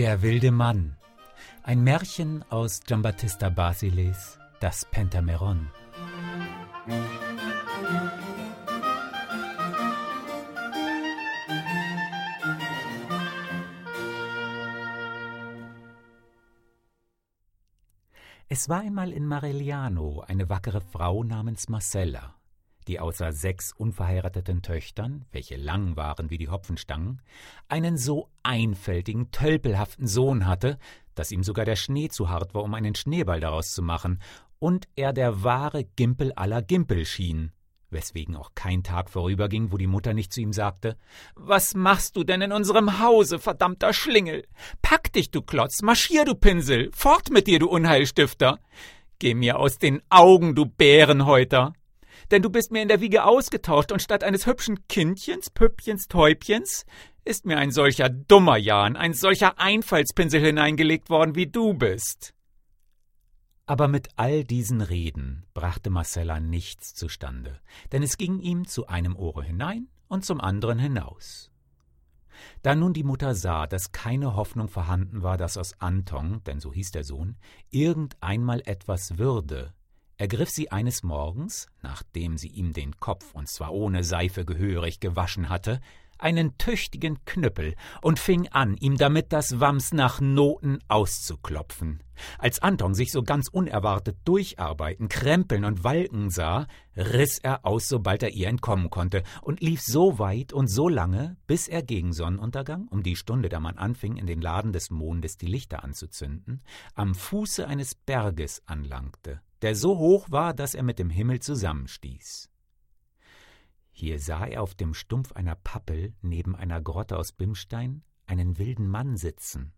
Der wilde Mann. Ein Märchen aus Giambattista Basiles, das Pentameron. Es war einmal in Maregliano eine wackere Frau namens Marcella die außer sechs unverheirateten Töchtern, welche lang waren wie die Hopfenstangen, einen so einfältigen, tölpelhaften Sohn hatte, dass ihm sogar der Schnee zu hart war, um einen Schneeball daraus zu machen, und er der wahre Gimpel aller Gimpel schien, weswegen auch kein Tag vorüberging, wo die Mutter nicht zu ihm sagte Was machst du denn in unserem Hause, verdammter Schlingel? Pack dich, du Klotz, marschier, du Pinsel, fort mit dir, du Unheilstifter! Geh mir aus den Augen, du Bärenhäuter! Denn du bist mir in der Wiege ausgetauscht und statt eines hübschen Kindchens, Püppchens, Täubchens, ist mir ein solcher dummer Jan, ein solcher Einfallspinsel hineingelegt worden, wie du bist. Aber mit all diesen Reden brachte Marcella nichts zustande, denn es ging ihm zu einem Ohre hinein und zum anderen hinaus. Da nun die Mutter sah, dass keine Hoffnung vorhanden war, dass aus Anton, denn so hieß der Sohn, irgendeinmal etwas würde, ergriff sie eines Morgens, nachdem sie ihm den Kopf, und zwar ohne Seife gehörig gewaschen hatte, einen tüchtigen Knüppel und fing an, ihm damit das Wams nach Noten auszuklopfen. Als Anton sich so ganz unerwartet durcharbeiten, krempeln und walken sah, riß er aus, sobald er ihr entkommen konnte, und lief so weit und so lange, bis er gegen Sonnenuntergang, um die Stunde, da man anfing, in den Laden des Mondes die Lichter anzuzünden, am Fuße eines Berges anlangte der so hoch war, dass er mit dem Himmel zusammenstieß. Hier sah er auf dem Stumpf einer Pappel neben einer Grotte aus Bimstein einen wilden Mann sitzen.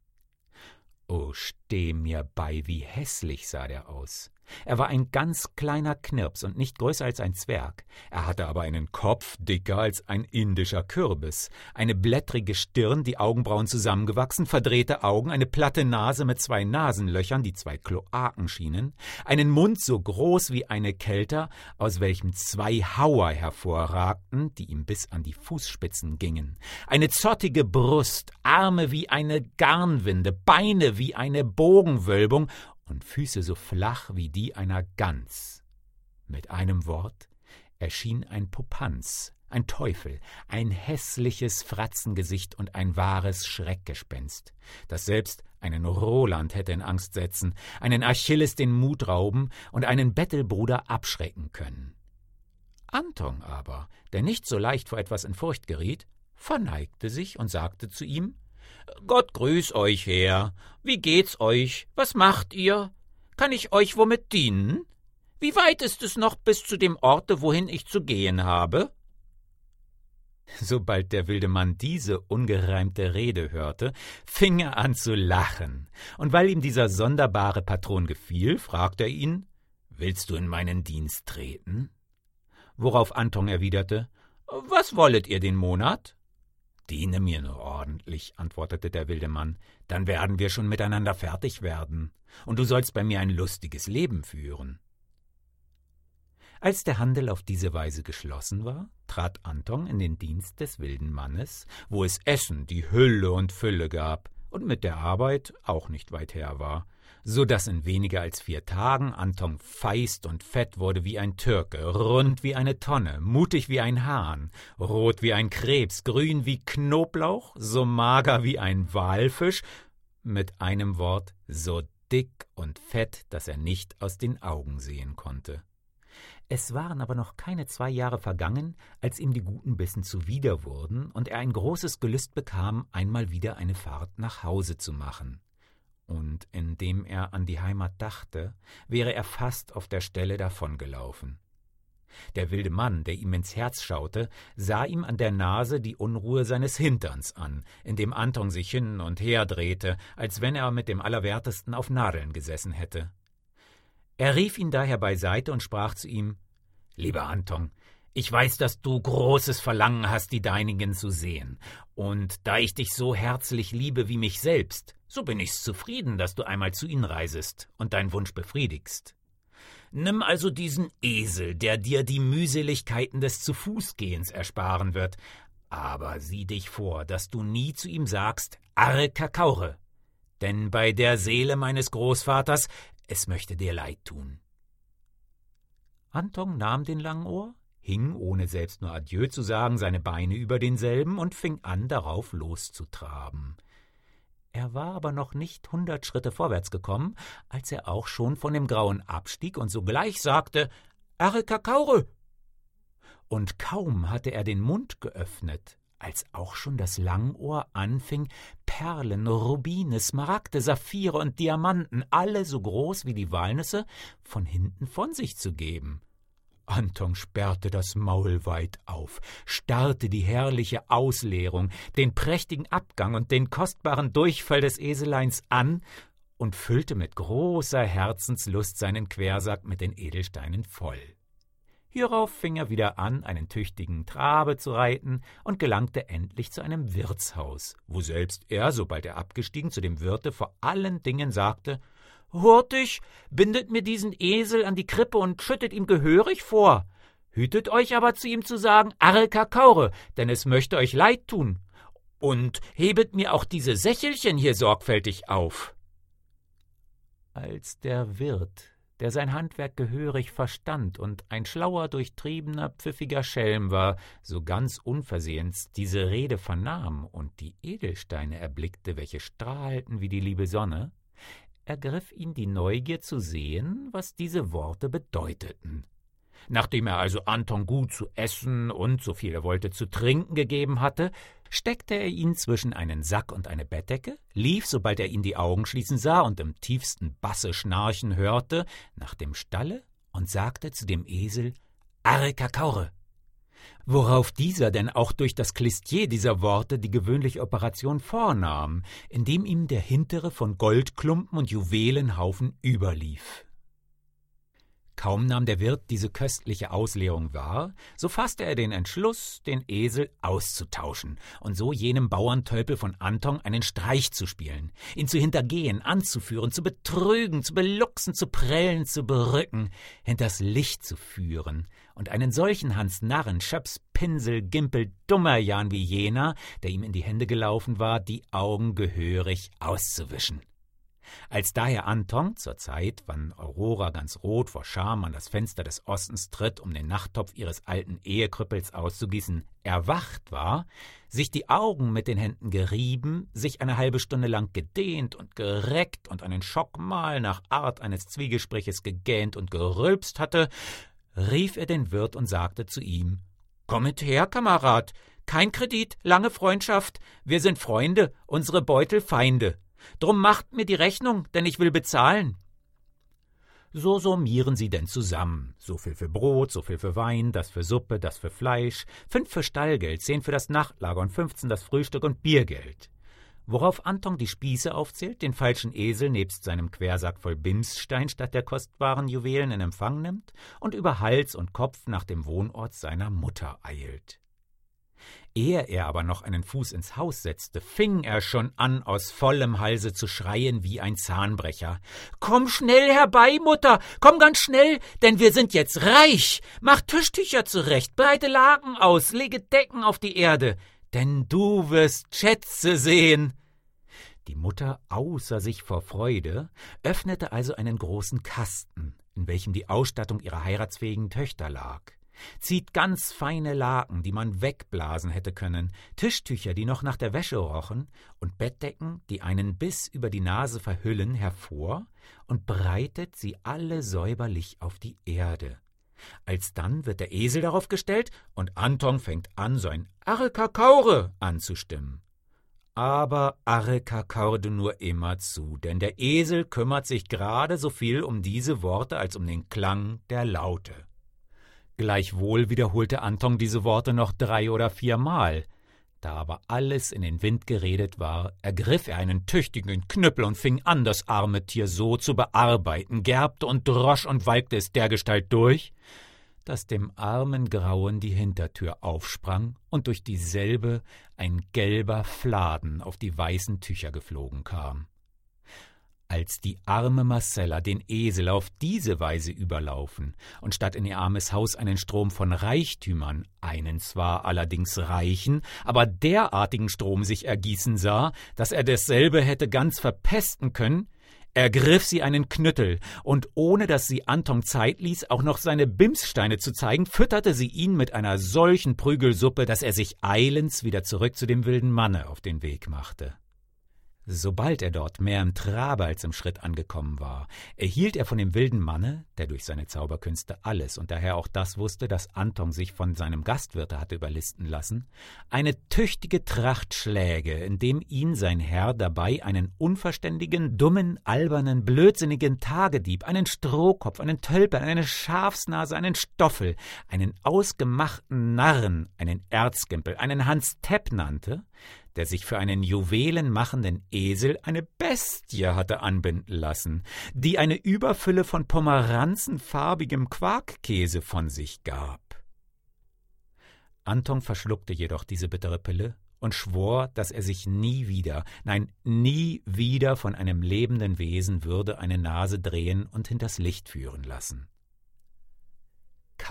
Oh, steh mir bei, wie hässlich sah der aus. Er war ein ganz kleiner Knirps und nicht größer als ein Zwerg. Er hatte aber einen Kopf dicker als ein indischer Kürbis, eine blättrige Stirn, die Augenbrauen zusammengewachsen, verdrehte Augen, eine platte Nase mit zwei Nasenlöchern, die zwei Kloaken schienen, einen Mund so groß wie eine Kelter, aus welchem zwei Hauer hervorragten, die ihm bis an die Fußspitzen gingen, eine zottige Brust, Arme wie eine Garnwinde, Beine wie eine Bogenwölbung und Füße so flach wie die einer Gans. Mit einem Wort erschien ein Popanz, ein Teufel, ein hässliches Fratzengesicht und ein wahres Schreckgespenst, das selbst einen Roland hätte in Angst setzen, einen Achilles den Mut rauben und einen Bettelbruder abschrecken können. Anton aber, der nicht so leicht vor etwas in Furcht geriet, verneigte sich und sagte zu ihm Gott grüß euch, Herr. Wie geht's euch? Was macht ihr? Kann ich euch womit dienen? Wie weit ist es noch bis zu dem Orte, wohin ich zu gehen habe? Sobald der wilde Mann diese ungereimte Rede hörte, fing er an zu lachen, und weil ihm dieser sonderbare Patron gefiel, fragte er ihn Willst du in meinen Dienst treten? Worauf Anton erwiderte Was wollet ihr den Monat? Diene mir nur ordentlich, antwortete der wilde Mann, dann werden wir schon miteinander fertig werden, und du sollst bei mir ein lustiges Leben führen. Als der Handel auf diese Weise geschlossen war, trat Anton in den Dienst des wilden Mannes, wo es Essen die Hülle und Fülle gab und mit der Arbeit auch nicht weit her war, so dass in weniger als vier Tagen Anton feist und fett wurde wie ein Türke, rund wie eine Tonne, mutig wie ein Hahn, rot wie ein Krebs, grün wie Knoblauch, so mager wie ein Walfisch, mit einem Wort so dick und fett, dass er nicht aus den Augen sehen konnte. Es waren aber noch keine zwei Jahre vergangen, als ihm die guten Bissen zuwider wurden und er ein großes Gelüst bekam, einmal wieder eine Fahrt nach Hause zu machen und indem er an die Heimat dachte, wäre er fast auf der Stelle davongelaufen. Der wilde Mann, der ihm ins Herz schaute, sah ihm an der Nase die Unruhe seines Hinterns an, indem Anton sich hin und her drehte, als wenn er mit dem Allerwertesten auf Nadeln gesessen hätte. Er rief ihn daher beiseite und sprach zu ihm Lieber Anton, ich weiß, dass du großes Verlangen hast, die Deinigen zu sehen, und da ich dich so herzlich liebe wie mich selbst, so bin ich's zufrieden, dass du einmal zu ihnen reisest und deinen Wunsch befriedigst. Nimm also diesen Esel, der dir die Mühseligkeiten des Zu-Fuß-Gehens ersparen wird, aber sieh dich vor, dass du nie zu ihm sagst, Arre Kakaure, denn bei der Seele meines Großvaters, es möchte dir leid tun. Anton nahm den Langohr, hing, ohne selbst nur Adieu zu sagen, seine Beine über denselben und fing an, darauf loszutraben. Er war aber noch nicht hundert Schritte vorwärts gekommen, als er auch schon von dem Grauen abstieg und sogleich sagte Arre Kakaure. Und kaum hatte er den Mund geöffnet, als auch schon das Langohr anfing, Perlen, Rubine, Smaragde, Saphire und Diamanten, alle so groß wie die Walnüsse, von hinten von sich zu geben. Anton sperrte das Maul weit auf, starrte die herrliche Ausleerung, den prächtigen Abgang und den kostbaren Durchfall des Eseleins an und füllte mit großer Herzenslust seinen Quersack mit den Edelsteinen voll. Hierauf fing er wieder an, einen tüchtigen Trabe zu reiten und gelangte endlich zu einem Wirtshaus, wo selbst er, sobald er abgestiegen, zu dem Wirte vor allen Dingen sagte Hurtig, bindet mir diesen Esel an die Krippe und schüttet ihm gehörig vor. Hütet euch aber zu ihm zu sagen, Arre Kakaure, denn es möchte euch leid tun. Und hebet mir auch diese Sächelchen hier sorgfältig auf. Als der Wirt, der sein Handwerk gehörig verstand und ein schlauer, durchtriebener, pfiffiger Schelm war, so ganz unversehens diese Rede vernahm und die Edelsteine erblickte, welche strahlten wie die liebe Sonne, ergriff ihn die Neugier zu sehen, was diese Worte bedeuteten. Nachdem er also Anton gut zu essen und, so viel er wollte, zu trinken gegeben hatte, steckte er ihn zwischen einen Sack und eine Bettdecke, lief, sobald er ihn die Augen schließen sah und im tiefsten Basse schnarchen hörte, nach dem Stalle und sagte zu dem Esel Arre Kakaure worauf dieser denn auch durch das Klistier dieser Worte die gewöhnliche Operation vornahm, indem ihm der hintere von Goldklumpen und Juwelenhaufen überlief. Kaum nahm der Wirt diese köstliche Auslegung wahr, so fasste er den Entschluss, den Esel auszutauschen und so jenem Bauerntölpel von Anton einen Streich zu spielen, ihn zu hintergehen, anzuführen, zu betrügen, zu beluxen, zu prellen, zu berücken, hinters Licht zu führen und einen solchen Hans Narren, Schöps, Pinsel, Gimpel, Dummerjan wie jener, der ihm in die Hände gelaufen war, die Augen gehörig auszuwischen. Als daher Anton zur Zeit, wann Aurora ganz rot vor Scham an das Fenster des Ostens tritt, um den Nachttopf ihres alten Ehekrüppels auszugießen, erwacht war, sich die Augen mit den Händen gerieben, sich eine halbe Stunde lang gedehnt und gereckt und einen Schockmal nach Art eines Zwiegespräches gegähnt und gerülpst hatte, rief er den Wirt und sagte zu ihm Kommet her, Kamerad, kein Kredit, lange Freundschaft, wir sind Freunde, unsere Beutel Feinde. Drum macht mir die Rechnung, denn ich will bezahlen. So summieren sie denn zusammen. So viel für Brot, so viel für Wein, das für Suppe, das für Fleisch, fünf für Stallgeld, zehn für das Nachtlager und fünfzehn das Frühstück und Biergeld. Worauf Anton die Spieße aufzählt, den falschen Esel nebst seinem Quersack voll Bimsstein statt der kostbaren Juwelen in Empfang nimmt und über Hals und Kopf nach dem Wohnort seiner Mutter eilt. Ehe er aber noch einen Fuß ins Haus setzte, fing er schon an, aus vollem Halse zu schreien wie ein Zahnbrecher. Komm schnell herbei, Mutter, komm ganz schnell, denn wir sind jetzt reich. Mach Tischtücher zurecht, breite Laken aus, lege Decken auf die Erde, denn du wirst Schätze sehen. Die Mutter, außer sich vor Freude, öffnete also einen großen Kasten, in welchem die Ausstattung ihrer heiratsfähigen Töchter lag zieht ganz feine Laken, die man wegblasen hätte können, Tischtücher, die noch nach der Wäsche rochen, und Bettdecken, die einen bis über die Nase verhüllen, hervor und breitet sie alle säuberlich auf die Erde. Alsdann wird der Esel darauf gestellt, und Anton fängt an, sein Arre Kakaure anzustimmen. Aber Arre Kakaurde nur immer zu, denn der Esel kümmert sich gerade so viel um diese Worte als um den Klang der Laute. Gleichwohl wiederholte Anton diese Worte noch drei oder viermal. Da aber alles in den Wind geredet war, ergriff er einen tüchtigen Knüppel und fing an, das arme Tier so zu bearbeiten, gerbte und drosch und walkte es dergestalt durch, dass dem armen Grauen die Hintertür aufsprang und durch dieselbe ein gelber Fladen auf die weißen Tücher geflogen kam. Als die arme Marcella den Esel auf diese Weise überlaufen und statt in ihr armes Haus einen Strom von Reichtümern, einen zwar allerdings reichen, aber derartigen Strom sich ergießen sah, dass er dasselbe hätte ganz verpesten können, ergriff sie einen Knüttel, und ohne dass sie Anton Zeit ließ, auch noch seine Bimssteine zu zeigen, fütterte sie ihn mit einer solchen Prügelsuppe, dass er sich eilends wieder zurück zu dem wilden Manne auf den Weg machte. Sobald er dort mehr im Trabe als im Schritt angekommen war, erhielt er von dem wilden Manne, der durch seine Zauberkünste alles und daher auch das wusste, dass Anton sich von seinem Gastwirte hatte überlisten lassen, eine tüchtige Tracht Schläge, indem ihn sein Herr dabei einen unverständigen, dummen, albernen, blödsinnigen Tagedieb, einen Strohkopf, einen Tölpel, eine Schafsnase, einen Stoffel, einen ausgemachten Narren, einen Erzgimpel, einen Hans Tepp nannte, der sich für einen juwelenmachenden Esel eine Bestie hatte anbinden lassen, die eine Überfülle von pomeranzenfarbigem Quarkkäse von sich gab. Anton verschluckte jedoch diese bittere Pille und schwor, dass er sich nie wieder, nein, nie wieder von einem lebenden Wesen würde eine Nase drehen und hinters Licht führen lassen.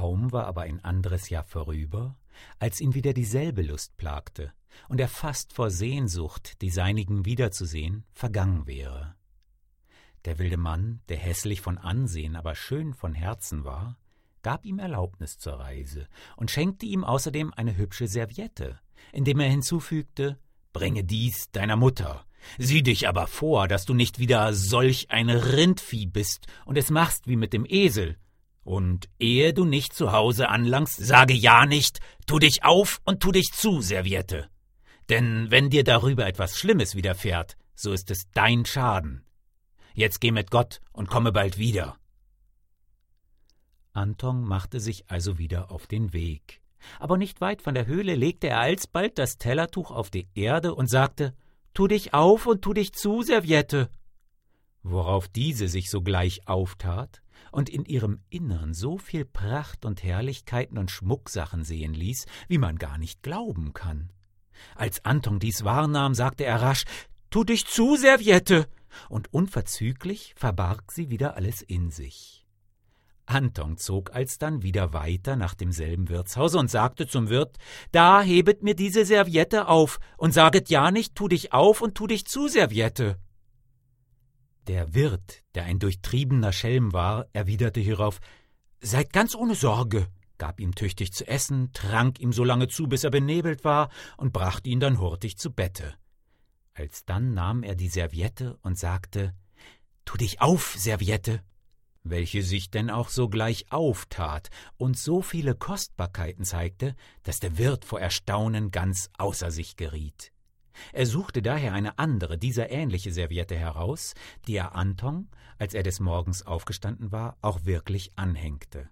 Kaum war aber ein anderes Jahr vorüber, als ihn wieder dieselbe Lust plagte, und er fast vor Sehnsucht, die seinigen wiederzusehen, vergangen wäre. Der wilde Mann, der hässlich von Ansehen, aber schön von Herzen war, gab ihm Erlaubnis zur Reise und schenkte ihm außerdem eine hübsche Serviette, indem er hinzufügte Bringe dies deiner Mutter. Sieh dich aber vor, dass du nicht wieder solch ein Rindvieh bist und es machst wie mit dem Esel, und ehe du nicht zu Hause anlangst, sage ja nicht, tu dich auf und tu dich zu, Serviette. Denn wenn dir darüber etwas Schlimmes widerfährt, so ist es dein Schaden. Jetzt geh mit Gott und komme bald wieder. Anton machte sich also wieder auf den Weg. Aber nicht weit von der Höhle legte er alsbald das Tellertuch auf die Erde und sagte Tu dich auf und tu dich zu, Serviette. Worauf diese sich sogleich auftat und in ihrem Innern so viel Pracht und Herrlichkeiten und Schmucksachen sehen ließ, wie man gar nicht glauben kann. Als Anton dies wahrnahm, sagte er rasch Tu dich zu, Serviette, und unverzüglich verbarg sie wieder alles in sich. Anton zog alsdann wieder weiter nach demselben Wirtshause und sagte zum Wirt Da hebet mir diese Serviette auf und saget ja nicht, tu dich auf und tu dich zu, Serviette. Der Wirt, der ein durchtriebener Schelm war, erwiderte hierauf Seid ganz ohne Sorge, gab ihm tüchtig zu essen, trank ihm so lange zu, bis er benebelt war, und brachte ihn dann hurtig zu Bette. Alsdann nahm er die Serviette und sagte Tu dich auf, Serviette, welche sich denn auch sogleich auftat und so viele Kostbarkeiten zeigte, dass der Wirt vor Erstaunen ganz außer sich geriet. Er suchte daher eine andere, dieser ähnliche Serviette heraus, die er Anton, als er des Morgens aufgestanden war, auch wirklich anhängte.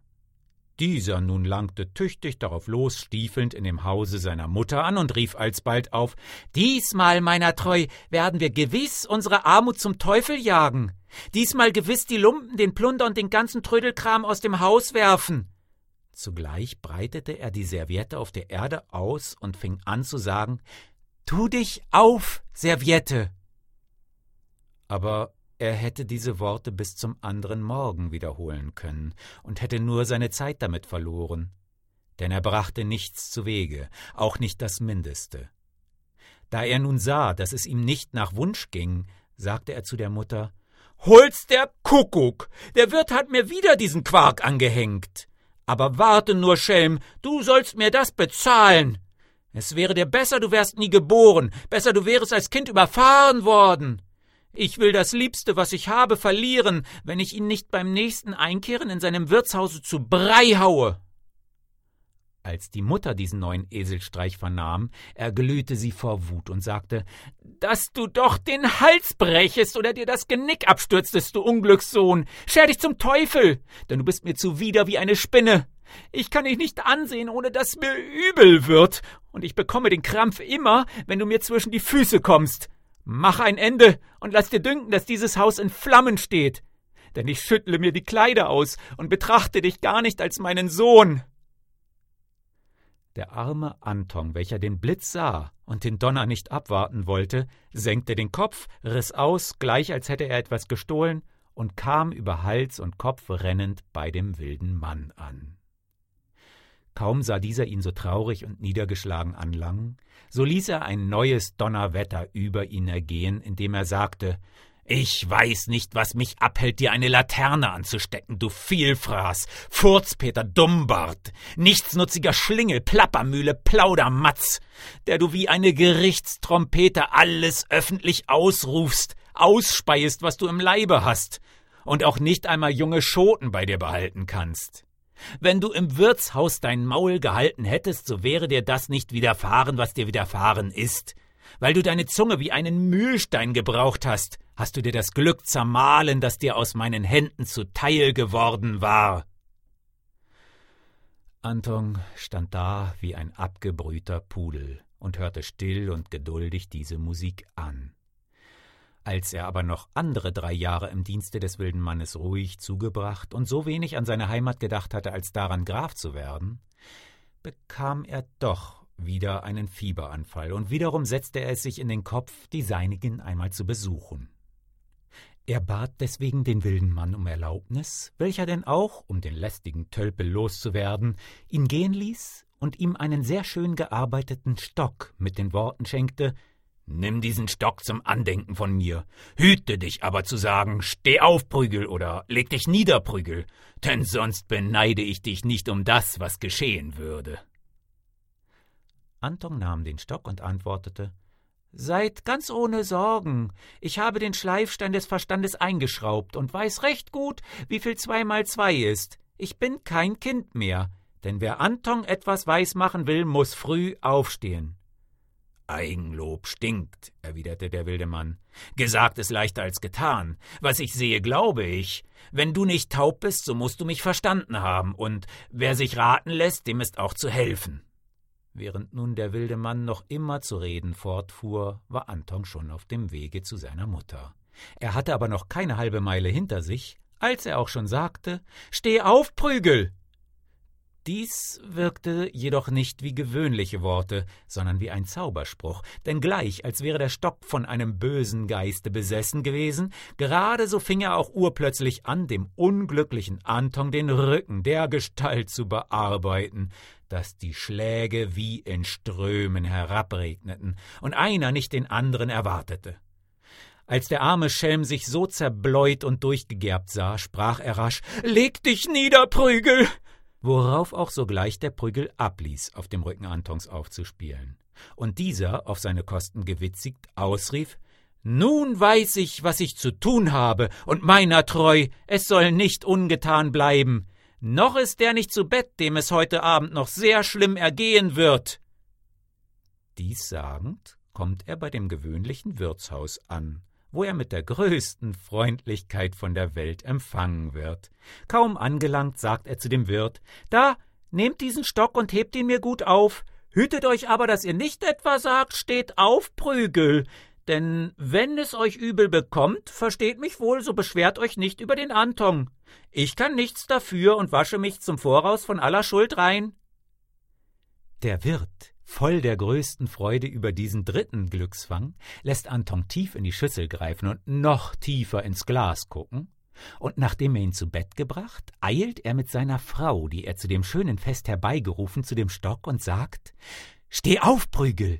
Dieser nun langte tüchtig darauf los, stiefelnd in dem Hause seiner Mutter an und rief alsbald auf Diesmal, meiner Treu, werden wir gewiss unsere Armut zum Teufel jagen. Diesmal gewiss die Lumpen, den Plunder und den ganzen Trödelkram aus dem Haus werfen. Zugleich breitete er die Serviette auf der Erde aus und fing an zu sagen Tu dich auf, Serviette. Aber er hätte diese Worte bis zum anderen Morgen wiederholen können und hätte nur seine Zeit damit verloren, denn er brachte nichts zu Wege, auch nicht das Mindeste. Da er nun sah, dass es ihm nicht nach Wunsch ging, sagte er zu der Mutter Hol's der Kuckuck. Der Wirt hat mir wieder diesen Quark angehängt. Aber warte nur, Schelm, du sollst mir das bezahlen. Es wäre dir besser, du wärst nie geboren, besser du wärest als Kind überfahren worden. Ich will das Liebste, was ich habe, verlieren, wenn ich ihn nicht beim nächsten Einkehren in seinem Wirtshause zu Brei haue. Als die Mutter diesen neuen Eselstreich vernahm, erglühte sie vor Wut und sagte, dass du doch den Hals brechest oder dir das Genick abstürztest, du Unglückssohn. Scher dich zum Teufel, denn du bist mir zuwider wie eine Spinne. Ich kann dich nicht ansehen, ohne dass mir übel wird, und ich bekomme den Krampf immer, wenn du mir zwischen die Füße kommst. Mach ein Ende und lass dir dünken, dass dieses Haus in Flammen steht, denn ich schüttle mir die Kleider aus und betrachte dich gar nicht als meinen Sohn. Der arme Anton, welcher den Blitz sah und den Donner nicht abwarten wollte, senkte den Kopf, riss aus, gleich als hätte er etwas gestohlen, und kam über Hals und Kopf rennend bei dem wilden Mann an. Kaum sah dieser ihn so traurig und niedergeschlagen anlangen, so ließ er ein neues Donnerwetter über ihn ergehen, indem er sagte ich weiß nicht, was mich abhält, dir eine Laterne anzustecken, du Vielfraß, Furzpeter Dummbart, nichtsnutziger Schlingel, Plappermühle, Plaudermatz, der du wie eine Gerichtstrompete alles öffentlich ausrufst, ausspeiest, was du im Leibe hast, und auch nicht einmal junge Schoten bei dir behalten kannst. Wenn du im Wirtshaus dein Maul gehalten hättest, so wäre dir das nicht widerfahren, was dir widerfahren ist, weil du deine Zunge wie einen Mühlstein gebraucht hast, hast du dir das Glück zermahlen, das dir aus meinen Händen zuteil geworden war. Anton stand da wie ein abgebrühter Pudel und hörte still und geduldig diese Musik an. Als er aber noch andere drei Jahre im Dienste des wilden Mannes ruhig zugebracht und so wenig an seine Heimat gedacht hatte, als daran Graf zu werden, bekam er doch wieder einen Fieberanfall, und wiederum setzte er es sich in den Kopf, die Seinigen einmal zu besuchen. Er bat deswegen den wilden Mann um Erlaubnis, welcher denn auch, um den lästigen Tölpel loszuwerden, ihn gehen ließ und ihm einen sehr schön gearbeiteten Stock mit den Worten schenkte Nimm diesen Stock zum Andenken von mir, hüte dich aber zu sagen Steh auf, Prügel, oder leg dich nieder, Prügel, denn sonst beneide ich dich nicht um das, was geschehen würde. Anton nahm den Stock und antwortete Seid ganz ohne Sorgen. Ich habe den Schleifstein des Verstandes eingeschraubt und weiß recht gut, wie viel zwei mal zwei ist. Ich bin kein Kind mehr, denn wer Anton etwas weismachen will, muss früh aufstehen. Eigenlob stinkt, erwiderte der wilde Mann. Gesagt ist leichter als getan. Was ich sehe, glaube ich. Wenn du nicht taub bist, so musst du mich verstanden haben, und wer sich raten lässt, dem ist auch zu helfen. Während nun der wilde Mann noch immer zu reden fortfuhr, war Anton schon auf dem Wege zu seiner Mutter. Er hatte aber noch keine halbe Meile hinter sich, als er auch schon sagte Steh auf, Prügel. Dies wirkte jedoch nicht wie gewöhnliche Worte, sondern wie ein Zauberspruch, denn gleich als wäre der Stock von einem bösen Geiste besessen gewesen, gerade so fing er auch urplötzlich an, dem unglücklichen Anton den Rücken der Gestalt zu bearbeiten, dass die Schläge wie in Strömen herabregneten und einer nicht den anderen erwartete. Als der arme Schelm sich so zerbläut und durchgegerbt sah, sprach er rasch Leg dich nieder, Prügel worauf auch sogleich der Prügel abließ, auf dem Rücken Antons aufzuspielen. Und dieser, auf seine Kosten gewitzigt, ausrief Nun weiß ich, was ich zu tun habe, und meiner treu, es soll nicht ungetan bleiben. Noch ist der nicht zu Bett, dem es heute Abend noch sehr schlimm ergehen wird. Dies sagend kommt er bei dem gewöhnlichen Wirtshaus an, wo er mit der größten Freundlichkeit von der Welt empfangen wird. Kaum angelangt, sagt er zu dem Wirt Da, nehmt diesen Stock und hebt ihn mir gut auf. Hütet euch aber, dass ihr nicht etwa sagt, steht auf, Prügel. Denn wenn es euch übel bekommt, versteht mich wohl, so beschwert euch nicht über den Anton. Ich kann nichts dafür und wasche mich zum Voraus von aller Schuld rein. Der Wirt Voll der größten Freude über diesen dritten Glücksfang lässt Anton tief in die Schüssel greifen und noch tiefer ins Glas gucken, und nachdem er ihn zu Bett gebracht, eilt er mit seiner Frau, die er zu dem schönen Fest herbeigerufen, zu dem Stock und sagt Steh auf, Prügel,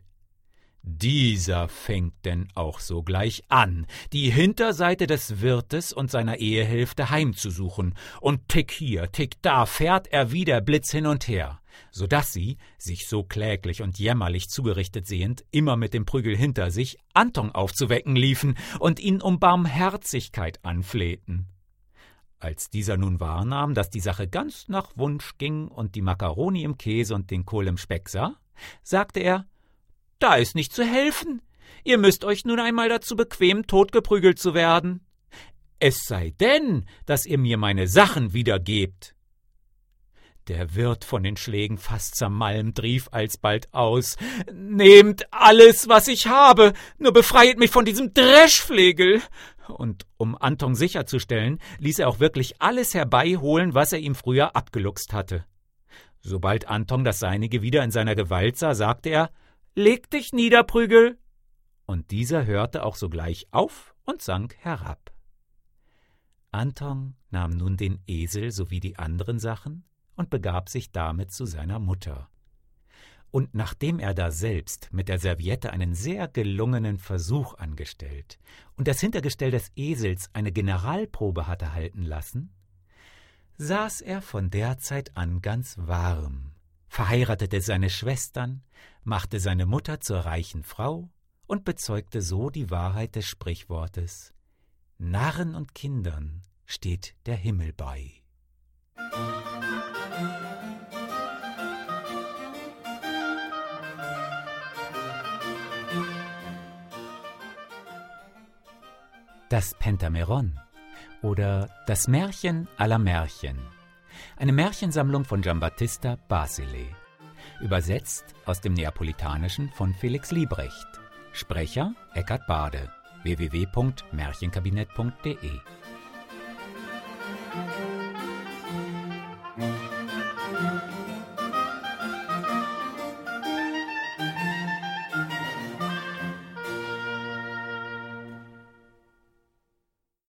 dieser fängt denn auch sogleich an, die Hinterseite des Wirtes und seiner Ehehälfte heimzusuchen, und tick hier, tick da fährt er wie der Blitz hin und her, so dass sie, sich so kläglich und jämmerlich zugerichtet sehend, immer mit dem Prügel hinter sich, Anton aufzuwecken liefen und ihn um Barmherzigkeit anflehten. Als dieser nun wahrnahm, dass die Sache ganz nach Wunsch ging und die Makaroni im Käse und den Kohl im Speck sah, sagte er, da ist nicht zu helfen. Ihr müsst euch nun einmal dazu bequemen, totgeprügelt zu werden. Es sei denn, dass ihr mir meine Sachen wiedergebt. Der Wirt von den Schlägen fast zermalmt rief alsbald aus Nehmt alles, was ich habe, nur befreiet mich von diesem Dreschflegel. Und um Anton sicherzustellen, ließ er auch wirklich alles herbeiholen, was er ihm früher abgeluchst hatte. Sobald Anton das Seinige wieder in seiner Gewalt sah, sagte er Leg dich nieder, Prügel. Und dieser hörte auch sogleich auf und sank herab. Anton nahm nun den Esel sowie die anderen Sachen und begab sich damit zu seiner Mutter. Und nachdem er da selbst mit der Serviette einen sehr gelungenen Versuch angestellt und das Hintergestell des Esels eine Generalprobe hatte halten lassen, saß er von der Zeit an ganz warm, verheiratete seine Schwestern, machte seine Mutter zur reichen Frau und bezeugte so die Wahrheit des Sprichwortes Narren und Kindern steht der Himmel bei. Das Pentameron oder Das Märchen aller Märchen. Eine Märchensammlung von Giambattista Basile. Übersetzt aus dem Neapolitanischen von Felix Liebrecht. Sprecher Eckhard Bade. www.märchenkabinett.de